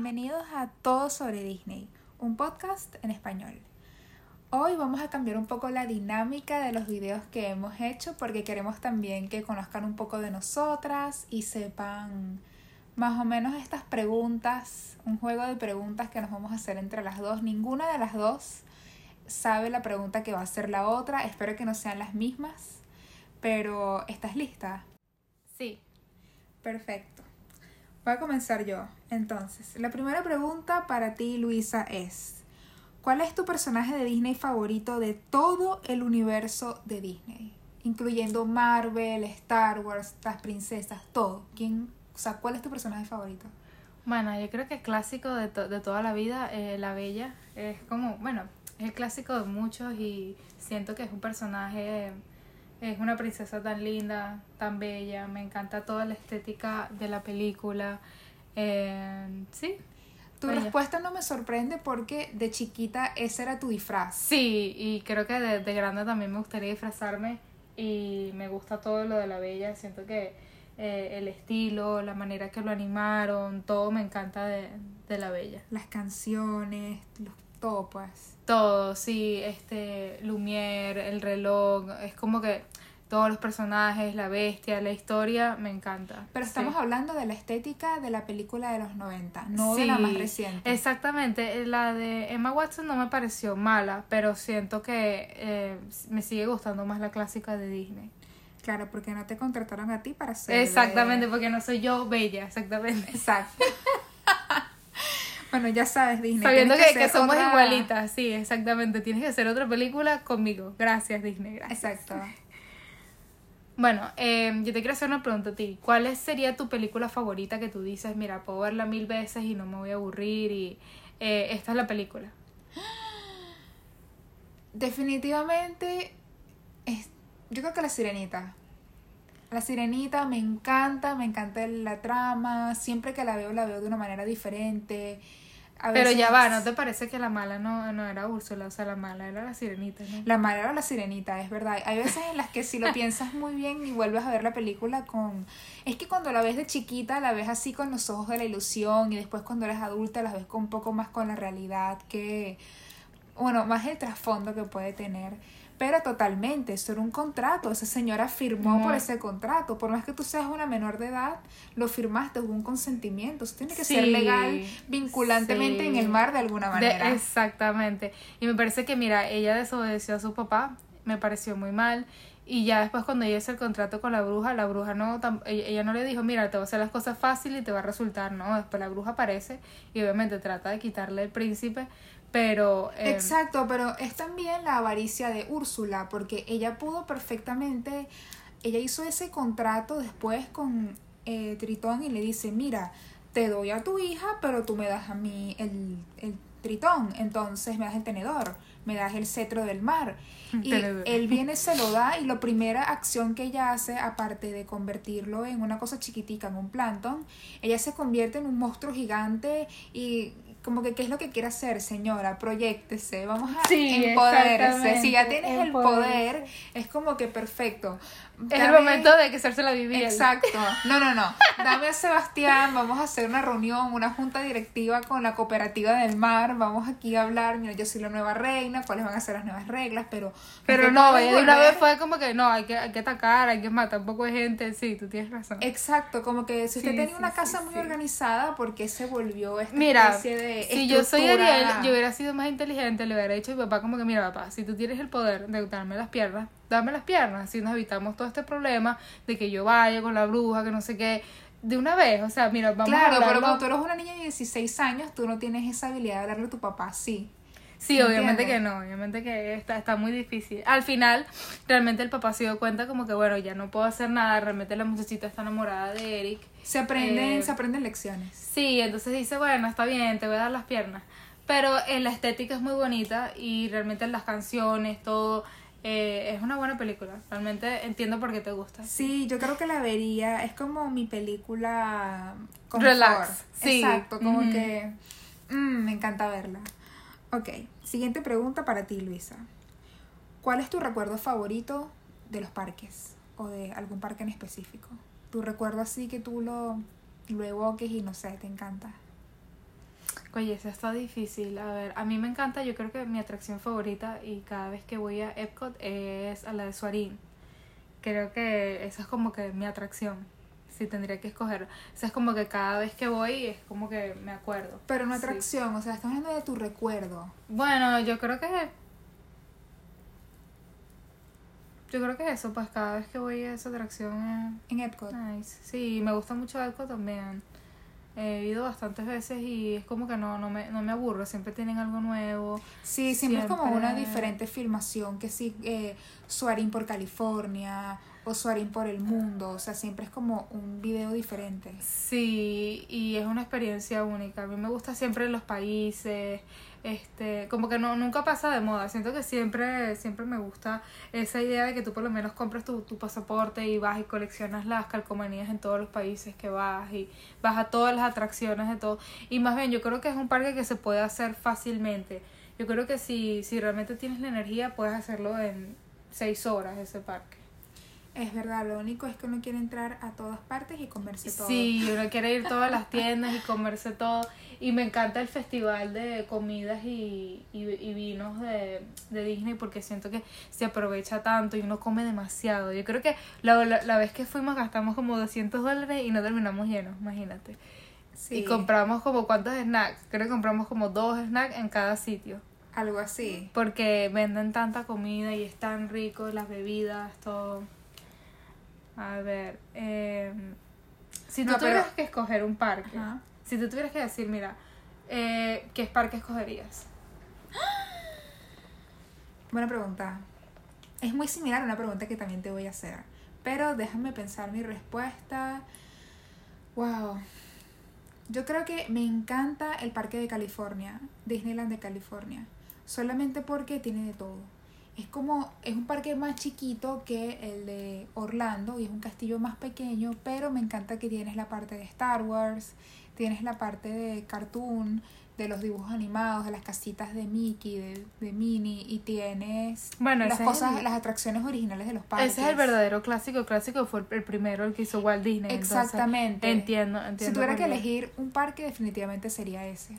Bienvenidos a Todo sobre Disney, un podcast en español. Hoy vamos a cambiar un poco la dinámica de los videos que hemos hecho porque queremos también que conozcan un poco de nosotras y sepan más o menos estas preguntas, un juego de preguntas que nos vamos a hacer entre las dos. Ninguna de las dos sabe la pregunta que va a hacer la otra, espero que no sean las mismas, pero ¿estás lista? Sí. Perfecto. Voy a comenzar yo. Entonces, la primera pregunta para ti, Luisa, es, ¿cuál es tu personaje de Disney favorito de todo el universo de Disney? Incluyendo Marvel, Star Wars, las princesas, todo. ¿Quién, o sea, ¿cuál es tu personaje favorito? Bueno, yo creo que es clásico de, de toda la vida, eh, La Bella. Es como, bueno, es el clásico de muchos y siento que es un personaje es una princesa tan linda, tan bella, me encanta toda la estética de la película. Eh, sí. Tu respuesta no me sorprende porque de chiquita ese era tu disfraz. Sí, y creo que de, de grande también me gustaría disfrazarme y me gusta todo lo de la bella. Siento que eh, el estilo, la manera que lo animaron, todo me encanta de, de la bella. Las canciones, los todo pues. Todo, sí, este, Lumière, el reloj, es como que todos los personajes, la bestia, la historia, me encanta. Pero estamos hablando de la estética de la película de los 90, no de la más reciente. Exactamente, la de Emma Watson no me pareció mala, pero siento que eh, me sigue gustando más la clásica de Disney. Claro, porque no te contrataron a ti para ser. Exactamente, porque no soy yo bella, exactamente. Exacto. Bueno, ya sabes, Disney. Sabiendo que, somos igualitas, sí, exactamente. Tienes que hacer otra película conmigo. Gracias, Disney. Gracias. Exacto. Bueno, eh, yo te quiero hacer una pregunta a ti. ¿Cuál sería tu película favorita que tú dices, mira, puedo verla mil veces y no me voy a aburrir y eh, esta es la película? Definitivamente, es, yo creo que La Sirenita. La Sirenita me encanta, me encanta la trama, siempre que la veo la veo de una manera diferente. Pero ya va, ¿no te parece que la mala no, no era Úrsula? O sea, la mala era la sirenita, ¿no? La mala era la sirenita, es verdad. Hay veces en las que si lo piensas muy bien y vuelves a ver la película con... Es que cuando la ves de chiquita la ves así con los ojos de la ilusión y después cuando eres adulta la ves con un poco más con la realidad que... Bueno, más el trasfondo que puede tener. Pero totalmente, eso era un contrato, esa señora firmó por ese contrato, por más que tú seas una menor de edad, lo firmaste, hubo un consentimiento, eso tiene que ser legal vinculantemente en el mar de alguna manera. exactamente, y me parece que mira, ella desobedeció a su papá, me pareció muy mal, y ya después cuando ella hizo el contrato con la bruja, la bruja no, ella no le dijo, mira, te voy a hacer las cosas fáciles y te va a resultar, no, después la bruja aparece y obviamente trata de quitarle el príncipe, pero... Em, Exacto, pero es también la avaricia de Úrsula, porque ella pudo perfectamente, ella hizo ese contrato después con eh, Tritón y le dice, mira, te doy a tu hija, pero tú me das a mí el, el Tritón, entonces me das el tenedor, me das el cetro del mar. Y él viene, se lo da y la primera acción que ella hace, aparte de convertirlo en una cosa chiquitica, en un plancton, ella se convierte en un monstruo gigante y como que qué es lo que quiere hacer, señora, proyectese, vamos a empoderarse. Si ya tienes el poder, es como que perfecto. Es el momento de que hacerse la vivir. Exacto. No, no, no. Dame a Sebastián, vamos a hacer una reunión, una junta directiva con la cooperativa del mar, vamos aquí a hablar, mira, yo soy la nueva reina, cuáles van a ser las nuevas reglas, pero... Pero no, de una vez fue como que no, hay que, hay que atacar, hay que matar un poco de gente, sí, tú tienes razón. Exacto, como que si usted tenía una casa muy organizada, ¿por qué se volvió esta mira, especie de si yo soy Ariel, yo hubiera sido más inteligente, le hubiera dicho a mi papá como que, mira papá, si tú tienes el poder de darme las piernas, dame las piernas, así nos evitamos todo este problema de que yo vaya con la bruja, que no sé qué, de una vez, o sea, mira, vamos claro, a Claro, pero cuando tú eres una niña de 16 años, tú no tienes esa habilidad de hablarle a tu papá, sí. Sí, obviamente que no, obviamente que está, está muy difícil. Al final, realmente el papá se dio cuenta como que, bueno, ya no puedo hacer nada, realmente la muchachita está enamorada de Eric. Se aprenden, eh, se aprenden lecciones. Sí, entonces dice, bueno, está bien, te voy a dar las piernas. Pero en la estética es muy bonita y realmente en las canciones, todo, eh, es una buena película. Realmente entiendo por qué te gusta. Sí, yo creo que la vería. Es como mi película. Relax. Sí. Exacto, como que. Mm, me encanta verla. Ok, siguiente pregunta para ti, Luisa. ¿Cuál es tu recuerdo favorito de los parques o de algún parque en específico? Tu recuerdo así que tú lo, lo evoques y no sé, te encanta. Oye, eso está difícil. A ver, a mí me encanta, yo creo que mi atracción favorita y cada vez que voy a Epcot es a la de Suarín. Creo que esa es como que mi atracción. Si tendría que escoger. O sea, es como que cada vez que voy es como que me acuerdo. Pero una Sí. atracción, o sea, estamos hablando de tu recuerdo. Bueno, yo creo que. Yo creo que eso, pues cada vez que voy a esa atracción En Epcot. es nice. Sí, me gusta mucho Epcot también. He ido bastantes veces y es como que no, no, me, no me aburro, siempre tienen algo nuevo. Sí, siempre, es como una diferente filmación, que sí, eh, Suarín por California o Suarín por el mundo, o sea, siempre es como un video diferente. Sí, y es una experiencia única. A mí me gusta siempre los países, este, como que no nunca pasa de moda. Siento que siempre siempre me gusta esa idea de que tú por lo menos compras tu, tu pasaporte y vas y coleccionas las calcomanías en todos los países que vas y vas a todas las atracciones de todo. Y más bien, yo creo que es un parque que se puede hacer fácilmente. Yo creo que si, si realmente tienes la energía, puedes hacerlo en seis horas ese parque. Es verdad, lo único es que uno quiere entrar a todas partes y comerse todo. Sí, uno quiere ir a todas las tiendas y comerse todo. Y me encanta el festival de comidas y, y, y vinos de, de Disney porque siento que se aprovecha tanto y uno come demasiado. Yo creo que la, la, la vez que fuimos gastamos como 200 dólares y no terminamos llenos, imagínate. Sí, Y compramos como cuántos snacks. Creo que compramos como dos snacks en cada sitio. algo así. Porque venden tanta comida y es tan rico, las bebidas, todo. A ver, eh, si tú No, pero- tuvieras que escoger un parque, Ajá. si tú tuvieras que decir, mira, eh, ¿qué parque escogerías? Buena pregunta. Es muy similar a una pregunta que también te voy a hacer. Pero déjame pensar mi respuesta. Wow. Yo creo que me encanta el parque de California, Disneyland de California. Solamente porque tiene de todo. Es como, es un parque más chiquito que el de Orlando y es un castillo más pequeño, pero me encanta que tienes la parte de Star Wars, tienes la parte de cartoon, de los dibujos animados, de las casitas de Mickey, de, de Minnie, y tienes Bueno, las cosas, el- las atracciones originales de los parques. Ese es el verdadero clásico. El clásico fue el, primero, el que hizo Walt Disney. entonces, Exactamente. entiendo, entiendo. Si tuviera que elegir un parque, definitivamente sería ese.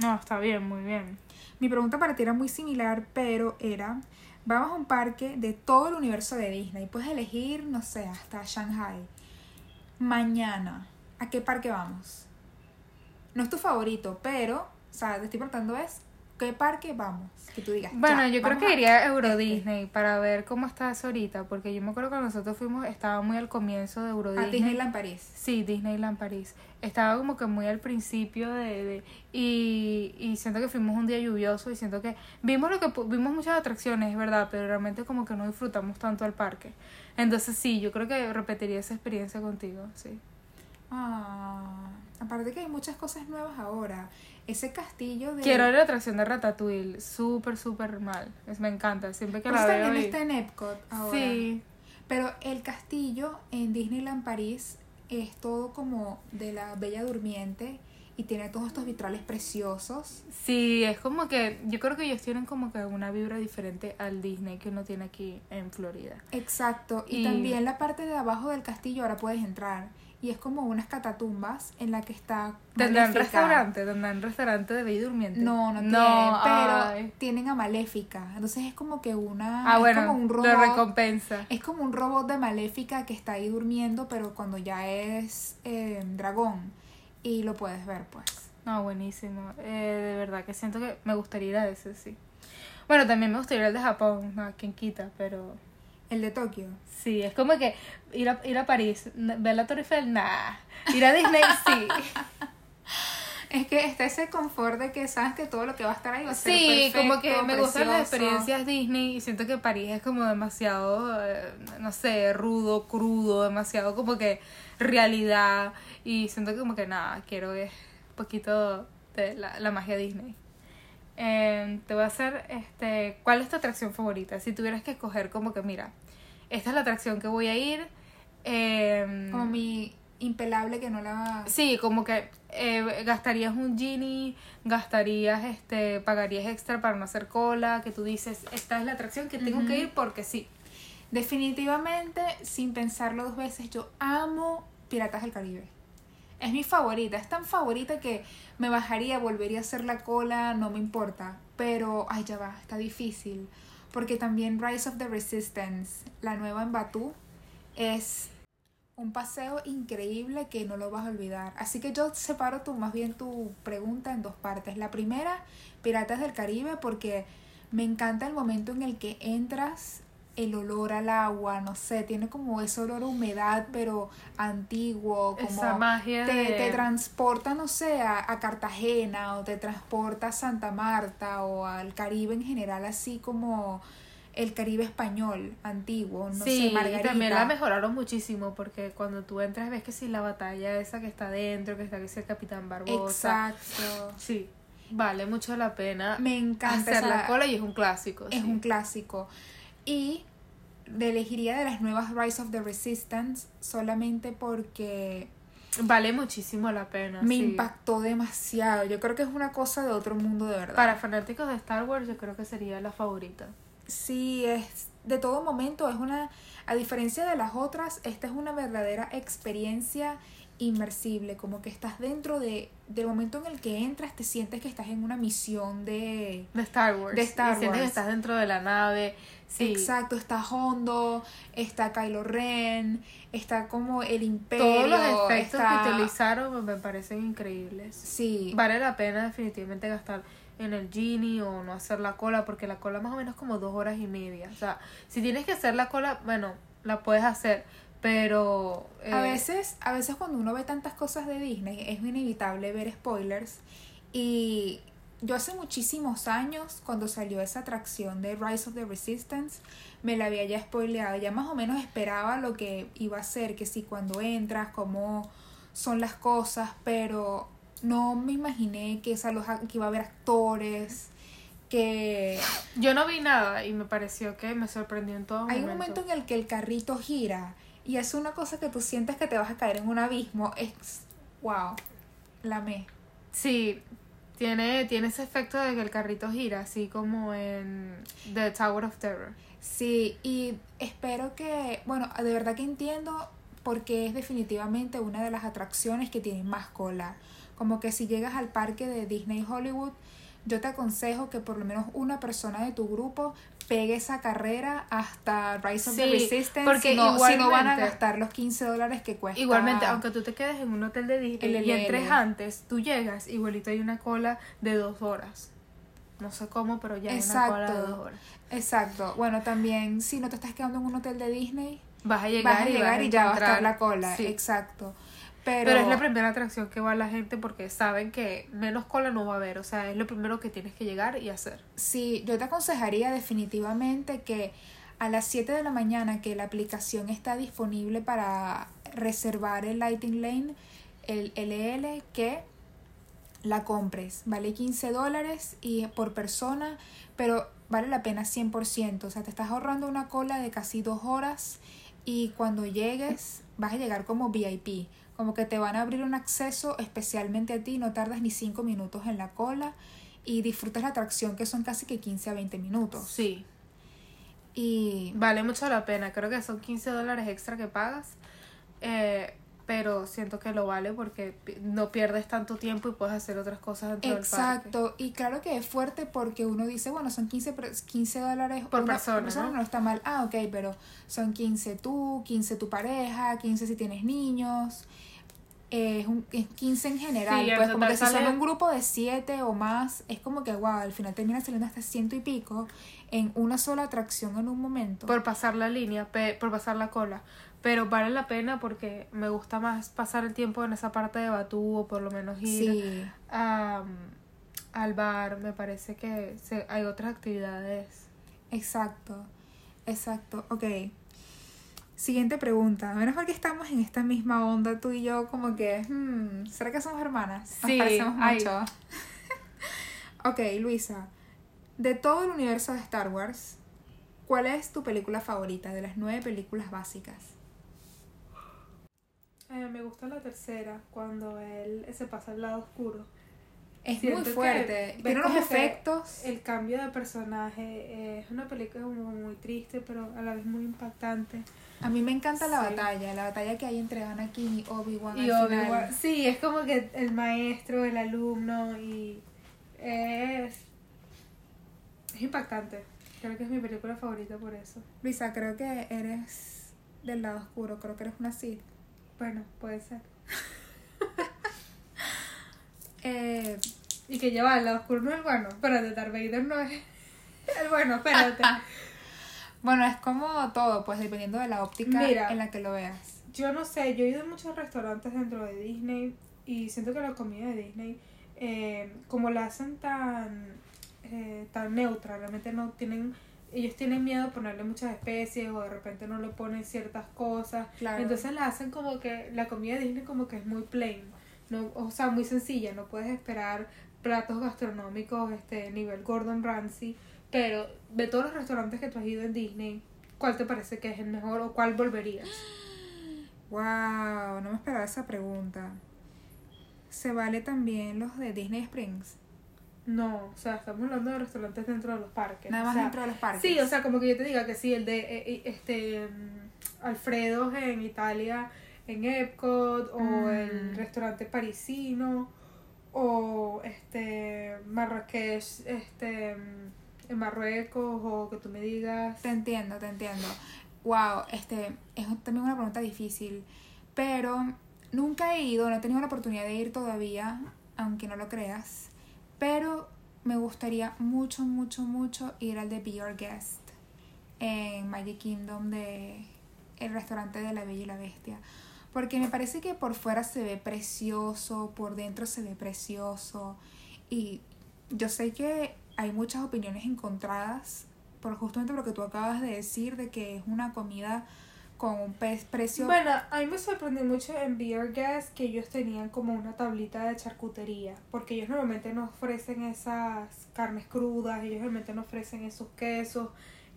No, está bien, muy bien. Mi pregunta para ti era muy similar, pero era, vamos a un parque de todo el universo de Disney. Puedes elegir, no sé, hasta Shanghai. Mañana, ¿a qué parque vamos? No es tu favorito, pero, o sea, te estoy preguntando es, ¿qué parque vamos? Que tú digas. Bueno, yo creo que a- iría a Euro este. Disney para ver cómo está eso ahorita, porque yo me acuerdo cuando nosotros fuimos, estaba muy al comienzo de Euro A Disney. Disneyland París. Sí, Disneyland París. Estaba como que muy al principio de... de- y, y siento que fuimos un día lluvioso y siento que vimos lo que vimos muchas atracciones, es verdad, pero realmente como que no disfrutamos tanto el parque. Entonces sí, yo creo que repetiría esa experiencia contigo, sí. Ah, aparte que hay muchas cosas nuevas ahora. Ese castillo de... Quiero ver la atracción de Ratatouille, súper, súper mal. Es, me encanta, siempre que la veo. también está en Epcot ahora. Sí, Pero el castillo en Disneyland París es todo como de la Bella Durmiente y tiene todos estos vitrales preciosos. Sí, es como que yo creo que ellos tienen como que una vibra diferente al Disney que uno tiene aquí en Florida. Exacto. Y, Y- también la parte de abajo del castillo ahora puedes entrar. Y es como unas catatumbas en la que está. ¿Tendrán Maléfica. restaurante? ¿Tendrán restaurante de Bella Durmiente? No, no, tienen, ay. pero tienen a Maléfica. Entonces es como que una. Ah, es bueno, como un lo robot. recompensa. Es como un robot de Maléfica que está ahí durmiendo, pero cuando ya es eh, dragón. Y lo puedes ver, pues. No, buenísimo. Eh, de verdad que siento que me gustaría ir a ese, sí. Bueno, también me gustaría ir al de Japón, no, quien quita, pero El de Tokio. sí, es como que ir a, ir a París, ver la Torre Eiffel, nah. Ir a Disney, sí. Es que está ese confort de que sabes que todo lo que va a estar ahí va a ser Sí, como que perfecto, me gustan las precioso. experiencias Disney y siento que París es como demasiado, eh, no sé, rudo, crudo, demasiado como que realidad y siento que como que nada, quiero un poquito de la, la magia Disney. Eh, te voy a hacer, este, ¿cuál es tu atracción favorita? Si tuvieras que escoger como que, mira, esta es la atracción que voy a ir. eh, Como mi impelable que no la... Sí, como que eh, gastarías un genie, gastarías, este, pagarías extra para no hacer cola, que tú dices, esta es la atracción que tengo que ir porque sí. Definitivamente, sin pensarlo dos veces, yo amo Piratas del Caribe. Es mi favorita, es tan favorita que me bajaría, volvería a hacer la cola, no me importa. Pero, ay, ya va, está difícil. Porque también Rise of the Resistance, la nueva en Batú, es un paseo increíble que no lo vas a olvidar. Así que yo separo tu, más bien tu pregunta en dos partes. La primera, Piratas del Caribe, porque me encanta el momento en el que entras el olor al agua, no sé, tiene como ese olor a humedad, pero antiguo, como Esa magia te, de- te transporta, no sé, a, a Cartagena o te transporta a Santa Marta o al Caribe en general, así como el Caribe español antiguo, no sí, sé, y también la mejoraron muchísimo porque cuando tú entras ves que sí la batalla esa que está dentro, que está que es el Capitán Barbosa. Exacto. Sí, vale mucho la pena Me encanta hacer esa- la cola y es un clásico. Es sí. un clásico. Y de elegiría de las nuevas Rise of the Resistance solamente porque Vale muchísimo la pena. me sí. impactó demasiado. Yo creo que es una cosa de otro mundo de verdad. Para fanáticos de Star Wars yo creo que sería la favorita. Sí, es de todo momento, es una, a diferencia de las otras, esta es una verdadera experiencia inmersible, como que estás dentro de, del momento en el que entras, te sientes que estás en una misión de... De Star Wars. De Star y sientes que Wars. estás dentro de la nave. Sí. Exacto, está Hondo, está Kylo Ren, está como el imperio. Todos los efectos está- que utilizaron me parecen increíbles. Sí, Vale la pena definitivamente gastar en el Genie o no hacer la cola, porque la cola más o menos como dos horas y media. O sea, si tienes que hacer la cola, bueno, la puedes hacer, pero... A eh, veces, a veces cuando uno ve tantas cosas de Disney es inevitable ver spoilers y yo hace muchísimos años cuando salió esa atracción de Rise of the Resistance me la había ya spoileado, ya más o menos esperaba lo que iba a ser, que si cuando entras, cómo son las cosas, pero no me imaginé que, esa, los, que iba a haber actores, que Yo no vi nada y me pareció que me sorprendió en todo hay un momento. momento en el que el carrito gira y es una cosa que tú sientes que te vas a caer en un abismo. Es wow, la me. Sí, tiene, tiene ese efecto de que el carrito gira, así como en The Tower of Terror. Sí, y espero que, bueno, de verdad que entiendo porque es definitivamente una de las atracciones que tiene más cola. Como que si llegas al parque de Disney Hollywood, yo te aconsejo que por lo menos una persona de tu grupo pegue esa carrera hasta Rise of the Resistance, porque no, si no van a gastar los 15 dólares que cuesta. Igualmente, aunque tú te quedes en un hotel de Disney y entres antes, tú llegas, igualito hay una cola de dos horas. No sé cómo, pero ya hay una cola de Exacto. dos horas. Exacto. Bueno, también si no te estás quedando en un hotel de Disney, Vas a llegar, vas a y, llegar vas y ya va a estar la cola. Sí. Exacto. Pero, Pero es la primera atracción que va la gente porque saben que menos cola no va a haber. O sea, es lo primero que tienes que llegar y hacer. sí, yo te aconsejaría definitivamente que a las 7 de la mañana que la aplicación está disponible para reservar el Lighting Lane, el LL, que la compres. Vale 15 dólares y por persona, pero vale la pena 100%. O sea, te estás ahorrando una cola de casi dos horas y cuando llegues vas a llegar como VIP. Como que te van a abrir un acceso especialmente a ti, no tardas ni 5 minutos en la cola y disfrutas la atracción que son casi que 15 a 20 minutos. Sí, Y vale mucho la pena. Creo que son 15 dólares extra que pagas. Eh, pero siento que lo vale porque no pierdes tanto tiempo y puedes hacer otras cosas dentro del parque. Exacto, y claro que es fuerte porque uno dice, bueno, son 15, per- 15 dólares Por una persona, ¿no? no está mal. Ah, ok, pero son 15 tú, 15 tu pareja, 15 si tienes niños. eh, es, un, es 15 en general. Sí, pues como que si son un grupo de 7 o más, es como que, wow, al final termina saliendo hasta ciento y pico en una sola atracción en un momento. por pasar la línea, pe- por pasar la cola. Pero vale la pena porque me gusta más pasar el tiempo en esa parte de Batú o por lo menos ir sí, a, al bar. Me parece que se- hay otras actividades. exacto, exacto. Ok. Siguiente pregunta. Menos mal que estamos en esta misma onda tú y yo, como que, hmm, ¿será que somos hermanas? Nos Sí, parecemos ay. mucho. ok, Luisa. De todo el universo de Star Wars, ¿cuál es tu película favorita de las nueve películas básicas? Eh, me gusta la tercera, cuando él se pasa al lado oscuro. Es Siento muy fuerte. Tiene unos efectos. El cambio de personaje es una película como muy triste, pero a la vez muy impactante. A mí me encanta la Sí. batalla, la batalla que hay entre Anakin y Obi-Wan. Y Obi-Wan-. Sí, es como que el maestro, el alumno y es, es impactante. Creo que es mi película favorita por eso. Luisa, creo que eres del lado oscuro, creo que eres una Sith. Bueno, puede ser. Eh, Y que lleva al lado oscuro no es el bueno. Espérate, Darth Vader no es el bueno, espérate. bueno, es como todo, pues dependiendo de la óptica Mira. en la que lo veas. Yo no sé, yo he ido a muchos restaurantes dentro de Disney y siento que la comida de Disney, eh, como la hacen tan, eh, tan neutra, realmente no tienen, ellos tienen miedo de ponerle muchas especies o de repente no le ponen ciertas cosas. Claro. Entonces la hacen como que, la comida de Disney como que es muy plain, no, o sea, muy sencilla, no puedes esperar platos gastronómicos este nivel Gordon Ramsay, pero de todos los restaurantes que tú has ido en Disney, ¿cuál te parece que es el mejor o cuál volverías? Wow, no me esperaba esa pregunta. ¿Se vale también los de Disney Springs? No, o sea, estamos hablando de restaurantes dentro de los parques. Nada o más sea, dentro de los parques. Sí, o sea, como que yo te diga que sí, el de eh, eh, este mm, Alfredo en Italia, en Epcot, o Mm. el restaurante parisino, o este Marrakech, este mm, en Marruecos, o que tú me digas. Te entiendo, te entiendo. Wow, este es también una pregunta difícil, pero nunca he ido, no he tenido la oportunidad de ir todavía, aunque no lo creas, pero me gustaría mucho, mucho, mucho ir al de Be Your Guest en Magic Kingdom de el restaurante de la Bella y la Bestia, porque me parece que por fuera se ve precioso, por dentro se ve precioso y yo sé que hay muchas opiniones encontradas por justamente lo que tú acabas de decir de que es una comida con un precio Bueno, a mí me sorprendió mucho en Beer Gas que ellos tenían como una tablita de charcutería, porque ellos normalmente no ofrecen esas carnes crudas, ellos normalmente no ofrecen esos quesos,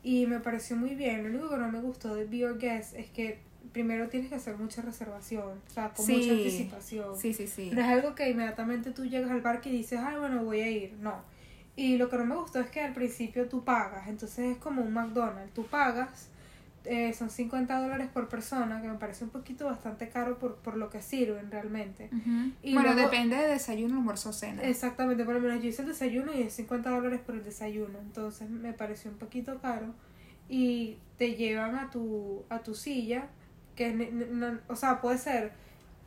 y me pareció muy bien. Lo único que no me gustó de Beer Gas es que primero tienes que hacer mucha reservación, o sea, con Sí. mucha anticipación. Sí, sí, sí. No es algo que inmediatamente tú llegas al parque y dices, ay, bueno, voy a ir. No. Y lo que no me gustó es que al principio tú pagas, entonces es como un McDonald's. Tú pagas, eh, son 50 dólares por persona, que me parece un poquito bastante caro por, por lo que sirven realmente. Y bueno, luego- depende de desayuno, almuerzo, cena. Exactamente, por lo menos yo hice el desayuno y es 50 dólares por el desayuno, entonces me pareció un poquito caro. Y te llevan a tu, a tu silla, que no- o sea, puede ser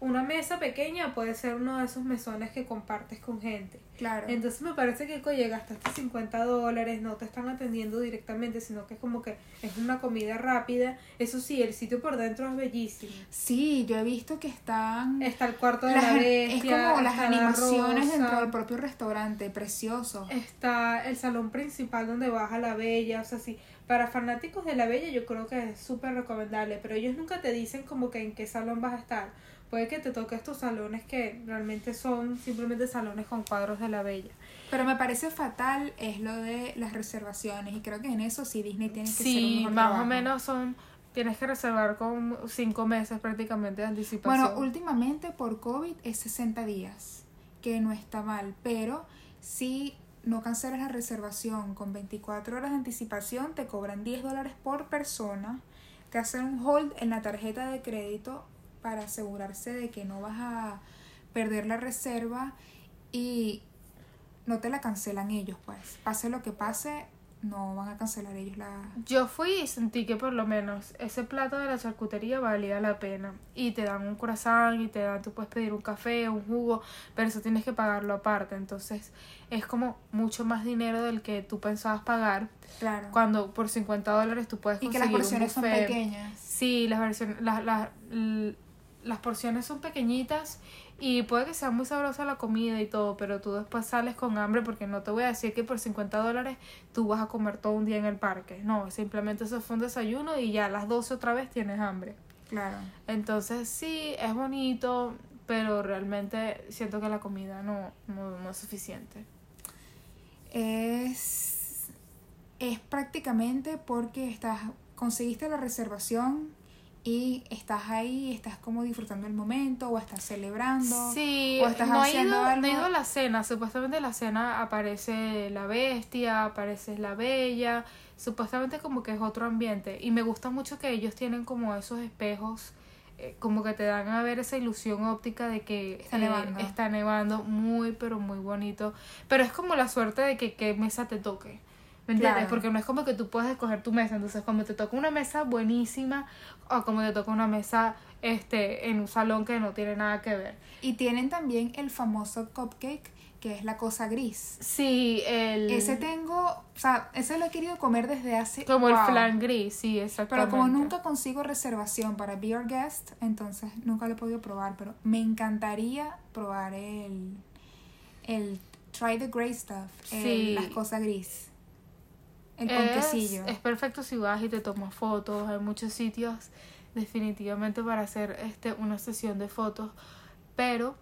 una mesa pequeña, puede ser uno de esos mesones que compartes con gente. Claro. Entonces me parece que oye, gastaste 50 dólares, no te están atendiendo directamente, sino que es como que es una comida rápida. Eso sí, el sitio por dentro es bellísimo. Sí, yo he visto que están Está el cuarto de las- la es bestia. como las la animaciones dentro del propio restaurante, precioso. Está el salón principal donde baja la bella, o sea, sí, para fanáticos de la bella yo creo que es súper recomendable, pero ellos nunca te dicen como que en qué salón vas a estar. Puede que te toque estos salones que realmente son simplemente salones con cuadros de la bella. Pero me parece fatal es lo de las reservaciones y creo que en eso sí Disney tiene que ser un Sí, mejor más trabajo. o menos son, tienes que reservar con cinco meses prácticamente de anticipación. Bueno, últimamente por COVID es 60 días, que no está mal, pero si no cancelas la reservación con 24 horas de anticipación, te cobran 10 dólares por persona, te hacen un hold en la tarjeta de crédito para asegurarse de que no vas a perder la reserva y no te la cancelan ellos, pues. Pase lo que pase, no van a cancelar ellos la... Yo fui y sentí que por lo menos ese plato de la charcutería valía la pena. Y te dan un croissant y te dan, tú puedes pedir un café, un jugo, pero eso tienes que pagarlo aparte. Entonces es como mucho más dinero del que tú pensabas pagar. Claro. Cuando por 50 dólares tú puedes Y que conseguir las porciones un son pequeñas. Sí, las versiones, las, las, las porciones son pequeñitas y puede que sea muy sabrosa la comida y todo, pero tú después sales con hambre porque no te voy a decir que por 50 dólares tú vas a comer todo un día en el parque. No, simplemente eso fue un desayuno y ya a las 12 otra vez tienes hambre. Claro. Entonces sí, es bonito, pero realmente siento que la comida no, no, no es suficiente. es, es prácticamente porque estás conseguiste la reservación y estás ahí, estás como disfrutando el momento o estás celebrando. Sí, o estás no, haciendo ido, algo. no he ido a la cena. Supuestamente en la cena aparece la bestia, aparece la bella. Supuestamente como que es otro ambiente. Y me gusta mucho que ellos tienen como esos espejos, eh, como que te dan a ver esa ilusión óptica de que Está eh, nevando. está nevando. Muy, pero muy bonito. Pero es como la suerte de que qué mesa te toque. ¿Me entiendes? Claro. Porque no es como que tú puedes escoger tu mesa. Entonces, como te toca una mesa buenísima o como te toca una mesa este en un salón que no tiene nada que ver. Y tienen también el famoso cupcake, que es la cosa gris. Sí, el Ese tengo, o sea, ese lo he querido comer desde hace... como el flan gris, sí, Pero exactamente. como nunca consigo reservación para Be Our Guest, entonces nunca lo he podido probar, pero me encantaría probar el, el Try the Grey Stuff, el- Sí. las cosas gris. Es, es perfecto si vas y te tomas fotos, hay muchos sitios definitivamente para hacer este una sesión de fotos, pero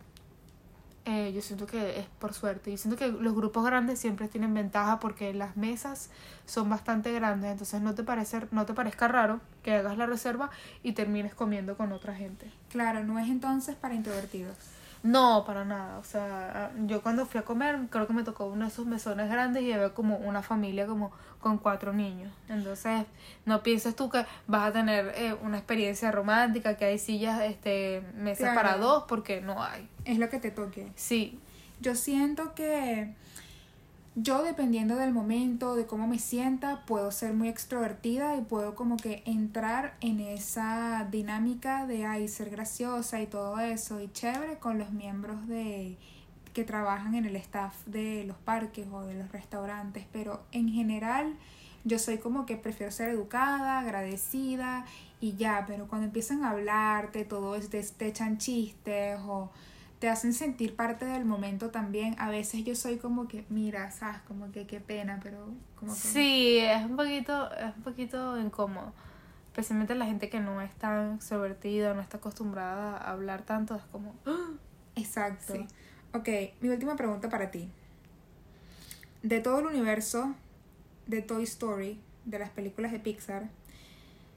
eh, yo siento que es por suerte. Yo siento que los grupos grandes siempre tienen ventaja porque las mesas son bastante grandes, entonces no te parece, no te parezca raro que hagas la reserva y termines comiendo con otra gente. Claro, no es entonces para introvertidos. No, para nada. O sea, yo cuando fui a comer, creo que me tocó uno de esos mesones grandes y había como una familia como con cuatro niños. Entonces, no pienses tú que vas a tener eh, una experiencia romántica, que hay sillas, este, mesas Claro. para dos, porque no hay. Es lo que te toque. Sí, Yo siento que yo dependiendo del momento, de cómo me sienta, puedo ser muy extrovertida y puedo como que entrar en esa dinámica de ay, ser graciosa y todo eso y chévere con los miembros de que trabajan en el staff de los parques o de los restaurantes, pero en general yo soy como que prefiero ser educada, agradecida y ya, pero cuando empiezan a hablarte, todo es te, te echan chistes o te hacen sentir parte del momento también. A veces yo soy como que, mira, sabes, como que qué pena, pero como que... sí, es un poquito, es un poquito incómodo. Especialmente la gente que no es tan extrovertida, no está acostumbrada a hablar tanto, es como... ¡ah! Exacto. Sí. Ok, mi última pregunta para ti. De todo el universo de Toy Story, de las películas de Pixar,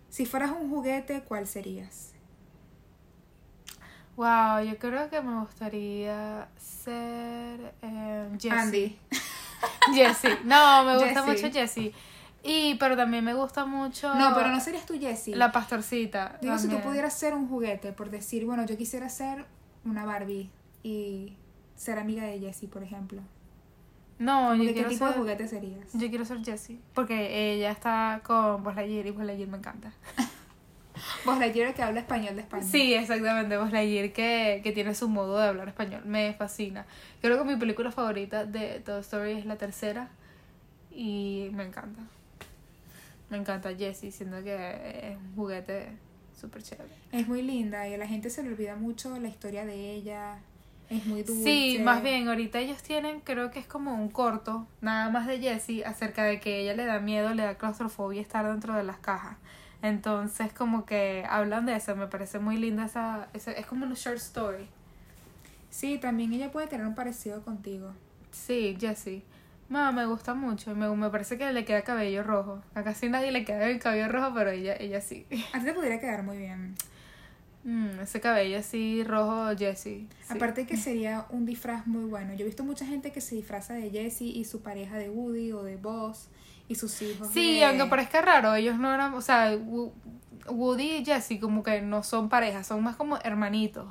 si fueras un juguete, ¿cuál serías? Wow, yo creo que me gustaría ser eh, Jessie. Andy. Jessie. No, me gusta Jessie. mucho Jessie. Y, pero también me gusta mucho. No, pero no serías tú, Jessie. La pastorcita. Digo, si tú pudieras ser un juguete, por decir, bueno, yo quisiera ser una Barbie y ser amiga de Jessie, por ejemplo. No, yo ¿Qué quiero tipo de juguete serías? Yo quiero ser Jessie. Porque ella está con Buzz Lightyear y Buzz Lightyear me encanta. Vos la quiero que habla español de España. Sí, exactamente. Buzz Lightyear que, que tiene su modo de hablar español. Me fascina. Creo que mi película favorita de Toy Story es la tercera. Y me encanta. Me encanta Jessie, siendo que es un juguete súper chévere. Es muy linda y a la gente se le olvida mucho la historia de ella. Es muy dulce. Sí, más bien, ahorita ellos tienen, creo que es como un corto, nada más de Jessie, acerca de que ella le da miedo, le da claustrofobia estar dentro de las cajas. Entonces, como que hablan de eso, me parece muy linda esa, esa es como una short story. Sí, también ella puede tener un parecido contigo. Sí, Jessie. No, me gusta mucho, me, me parece que le queda cabello rojo. A casi nadie le queda el cabello rojo, pero ella, ella sí. A ti te podría quedar muy bien. Mm, ese cabello así rojo, Jessie. sí. Aparte que sería un disfraz muy bueno. Yo he visto mucha gente que se disfraza de Jessie y su pareja de Woody o de Buzz y sus hijos. Sí, de- aunque parezca raro, ellos no eran, o sea, Wo- Woody y Jessie como que no son parejas, son más como hermanitos.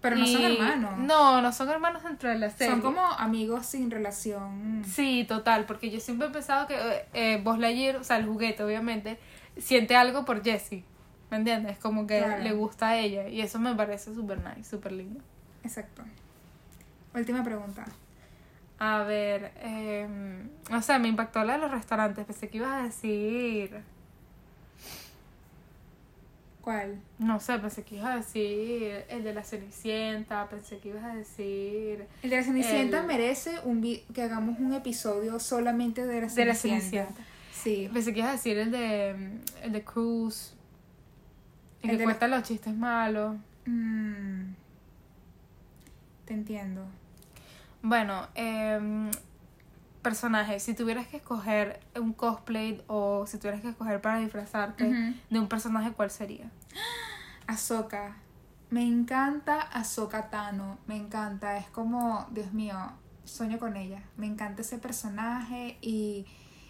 Pero no son hermanos. No, no son hermanos dentro de la serie. Son como amigos sin relación. Sí, total, porque yo siempre he pensado que eh, Buzz Lightyear, o sea, el juguete obviamente, siente algo por Jessie, ¿me entiendes? Como que Claro. le gusta a ella y eso me parece súper nice, súper lindo. Exacto. Última pregunta. A ver, eh, no sé, me impactó la de los restaurantes, pensé que ibas a decir... ¿Cuál? No sé, pensé que ibas a decir el de la Cenicienta, pensé que ibas a decir El de la Cenicienta El- merece un vi- que hagamos un episodio solamente de la de la Cenicienta. Cenicienta. Sí. Pensé que ibas a decir el de el de Cruz, el, El que de cuenta los chistes malos. Mm. Te entiendo. Bueno, eh, personaje, si tuvieras que escoger un cosplay o si tuvieras que escoger para disfrazarte de un personaje, ¿cuál sería? Ahsoka. Me encanta Ahsoka Tano. Me encanta. Es como, Dios mío, sueño con ella. Me encanta ese personaje y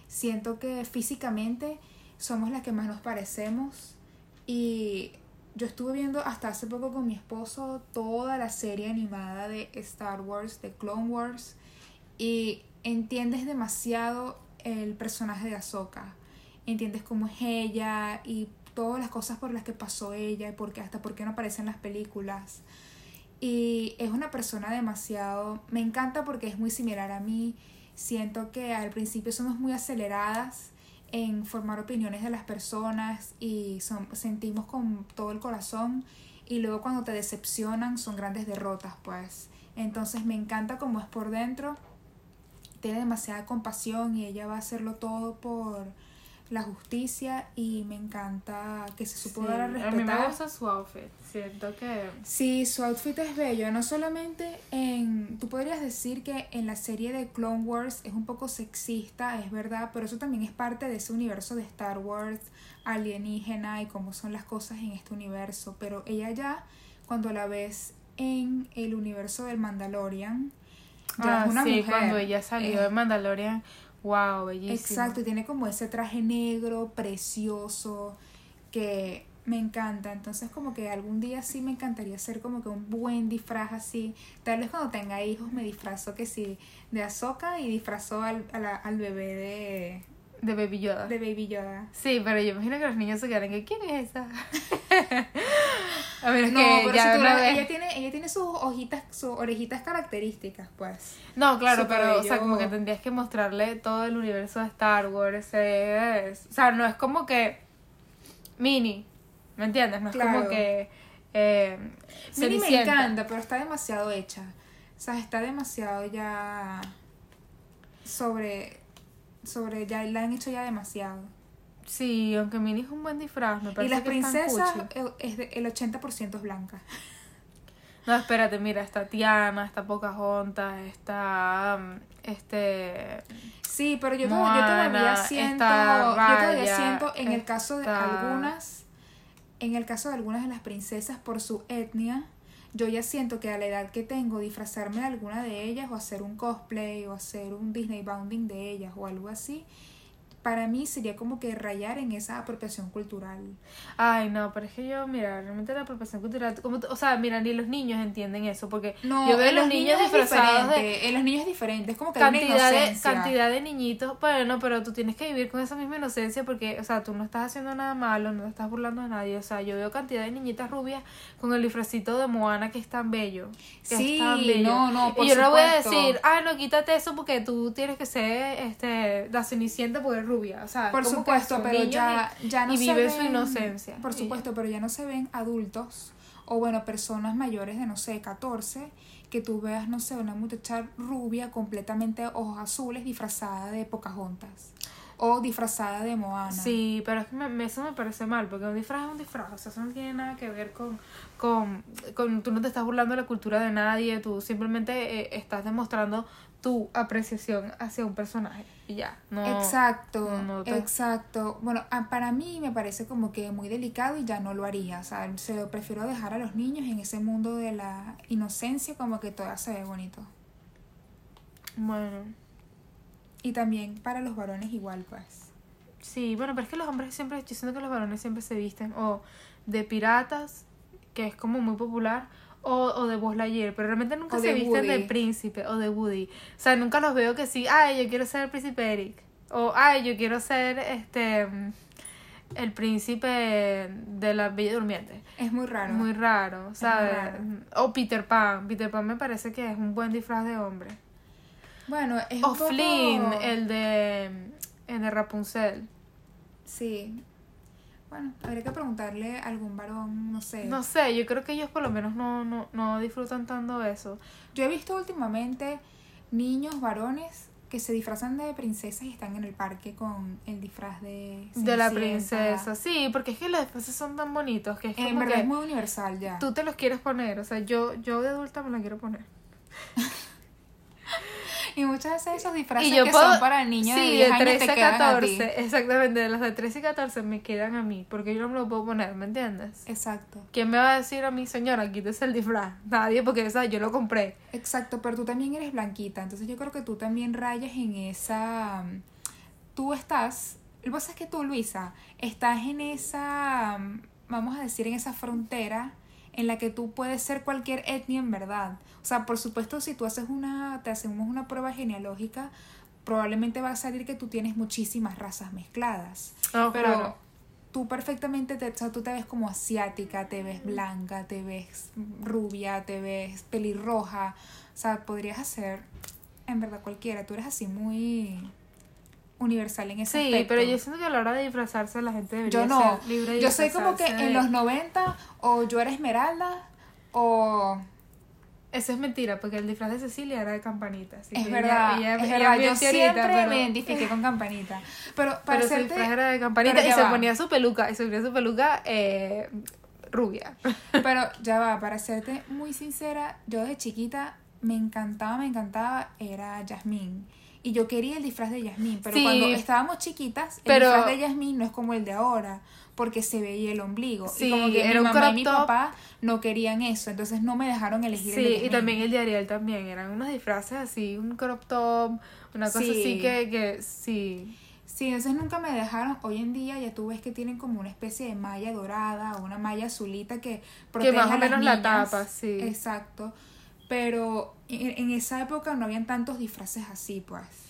siento que físicamente somos las que más nos parecemos. Y yo estuve viendo hasta hace poco con mi esposo toda la serie animada de Star Wars, de Clone Wars. Y entiendes demasiado el personaje de Ahsoka. Entiendes cómo es ella y todas las cosas por las que pasó ella y porque hasta por qué no aparece en las películas. Y es una persona demasiado, me encanta porque es muy similar a mí. Siento que al principio somos muy aceleradas en formar opiniones de las personas y son, sentimos con todo el corazón y luego cuando te decepcionan son grandes derrotas, pues. Entonces me encanta como es por dentro. Tiene demasiada compasión y ella va a hacerlo todo por la justicia y me encanta que se supo dar a respetar. A mí me gusta su outfit, siento que... Sí, su outfit es bello, no solamente en... Tú podrías decir que en la serie de Clone Wars es un poco sexista, es verdad, pero eso también es parte de ese universo de Star Wars alienígena y cómo son las cosas en este universo, pero ella ya, cuando la ves en el universo del Mandalorian, ya ah, es una sí, cuando ella salió de Mandalorian Wow, bellísimo. Exacto, tiene como ese traje negro, precioso, que me encanta. Entonces, como que algún día sí me encantaría hacer como que un buen disfraz así. Tal vez cuando tenga hijos me disfrazo que sí de Azoka y disfrazo al, al bebé de. De Baby Yoda. De Baby Yoda. Sí, pero yo imagino que los niños se quedan que ¿quién es esa? A ver, no, que ya ella tiene, ella tiene sus hojitas, sus orejitas características, pues. No, claro, pero, o sea, como que tendrías que mostrarle todo el universo de Star Wars. Es, o sea, no es como que mini, ¿me entiendes? No es como que. Eh, mini me encanta, pero está demasiado hecha. O sea, está demasiado ya. Sobre. Sobre. Ya la han hecho ya demasiado. Sí, aunque Minnie es un buen disfraz, me parece Y las princesas es el 80% es blanca. No, espérate, mira, está Tiana, está Pocahontas, está um, este Sí, pero yo, todavía siento, yo todavía siento en el caso de algunas en el caso de algunas de las princesas por su etnia, yo ya siento que a la edad que tengo disfrazarme de alguna de ellas o hacer un cosplay o hacer un Disney bounding de ellas o algo así para mí sería como que rayar en esa apropiación cultural. Ay, no, pero es que yo, mira, realmente la apropiación cultural, como, o sea, mira, ni los niños entienden eso, porque no, yo veo los, niños, disfrazados de... En los niños es diferente, es como que cantidad de Cantidad de niñitos, bueno, pero tú tienes que vivir con esa misma inocencia porque, o sea, tú no estás haciendo nada malo, no te estás burlando de nadie, o sea, yo veo cantidad de niñitas rubias con el disfrazito de Moana que es tan bello. Que sí, no, no, por Y yo no voy a decir, ay, no, quítate eso porque tú tienes que ser, este, la cenicienta porque es rubia. O sea, por supuesto, pero ya, ya no y vive su inocencia. Por supuesto, pero ya no se ven adultos o bueno, personas mayores de no sé, 14 que tú veas, no sé, una muchacha rubia completamente ojos azules disfrazada de Pocahontas o disfrazada de Moana. Sí, pero es que me, eso me parece mal, porque un disfraz es un disfraz, o sea, eso no tiene nada que ver con, con, con tú no te estás burlando de la cultura de nadie, tú simplemente eh, estás demostrando tu apreciación hacia un personaje y ya. No, exacto, exacto. Bueno, para mí me parece como que muy delicado y ya no lo haría. O sea, se lo prefiero dejar a los niños en ese mundo de la inocencia como que todo se ve bonito. Bueno. Y también para los varones igual, pues. Sí, bueno, pero es que los hombres siempre, yo siento que los varones siempre se visten o de piratas, que es como muy popular, o, o de Buzz Lightyear, pero realmente nunca se visten de príncipe o de Woody. O sea, nunca los veo que sí, ay, yo quiero ser el príncipe Eric. O, ay, yo quiero ser este el príncipe de la Bella Durmiente. Es muy raro. Muy raro, ¿sabes? O Peter Pan. Peter Pan me parece que es un buen disfraz de hombre. Bueno, es o Flynn, el de, el de Rapunzel. Sí, bueno, habría que preguntarle a algún varón, no sé. No sé, yo creo que ellos por lo menos no, no, no disfrutan tanto eso. Yo he visto últimamente niños, varones, que se disfrazan de princesas y están en el parque con el disfraz de... De la princesa, sí, porque es que los disfraces son tan bonitos que es En verdad es muy universal ya. Tú te los quieres poner, o sea, yo, yo de adulta me la quiero poner. Y muchas veces esos disfraces que puedo- son para niños de sí, 10 de años 13 te a quedan a ti. 14. Exactamente, de los de 13 y 14 me quedan a mí, porque yo no me lo puedo poner, ¿me entiendes? Exacto. ¿Quién me va a decir a mí, señora, quítese el disfraz? Nadie, porque o sea, yo lo compré. Exacto, pero tú también eres blanquita, entonces yo creo que tú también rayas en esa... Tú estás... Lo que pasa es que tú, Luisa, estás en esa, vamos a decir, en esa frontera en la que tú puedes ser cualquier etnia en verdad. O sea, por supuesto, si tú haces una, te hacemos una prueba genealógica, probablemente va a salir que tú tienes muchísimas razas mezcladas. Oh, Pero claro. tú perfectamente, te, o sea, tú te ves como asiática, te ves blanca, te ves rubia, te ves pelirroja. O sea, podrías hacer, en verdad, cualquiera. Tú eres así muy universal en ese Sí, aspecto. pero yo siento que a la hora de disfrazarse la gente debería Yo no. ser libre de Yo soy como que en de- los 90 o yo era Esmeralda o... Eso es mentira, porque el disfraz de Cecilia era de campanita. así Es que verdad, ella- ella- es verdad. Yo siempre pero- me identifiqué con Campanita. Pero para Pero su disfraz era de campanita y se va. ponía su peluca, y se ponía su peluca eh, rubia. Pero ya va, para serte muy sincera, yo desde chiquita me encantaba, me encantaba, era Yasmín. Y yo quería el disfraz de Yasmín, pero Sí. cuando estábamos chiquitas, el Pero- disfraz de Yasmín no es como el de ahora, porque se veía el ombligo. Sí, y como que era mi un mamá y crop mi papá no querían eso, entonces no me dejaron elegir el de Sí, y también el de Ariel también. Eran unos disfraces así, un crop top, una cosa Sí. así que, que sí. Sí, entonces nunca me dejaron. Hoy en día ya tú ves que tienen como una especie de malla dorada o una malla azulita que protege más o a las menos la tapa, sí. Exacto. Pero en, en esa época no habían tantos disfraces así, pues.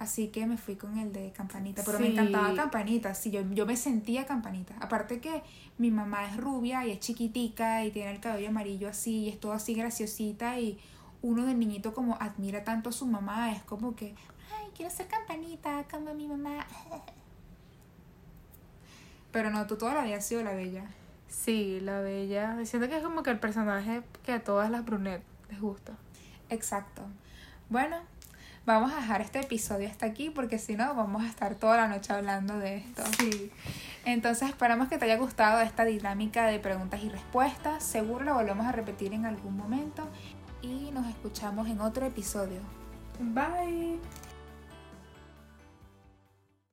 Así que me fui con el de campanita. Pero me encantaba campanita. Sí, yo, yo me sentía campanita. Aparte que mi mamá es rubia y es chiquitica y tiene el cabello amarillo así y es todo así graciosita y uno de niñito como admira tanto a su mamá. Es como que, ay, quiero ser campanita como mi mamá. Pero no, tú toda la vida has sido la bella. Sí, la bella. Siento que es como que el personaje que a todas las brunettes les gusta. Exacto. Bueno, vamos a dejar este episodio hasta aquí porque si no vamos a estar toda la noche hablando de esto. Sí. Entonces esperamos que te haya gustado esta dinámica de preguntas y respuestas. Seguro la volvemos a repetir en algún momento y nos escuchamos en otro episodio. Bye.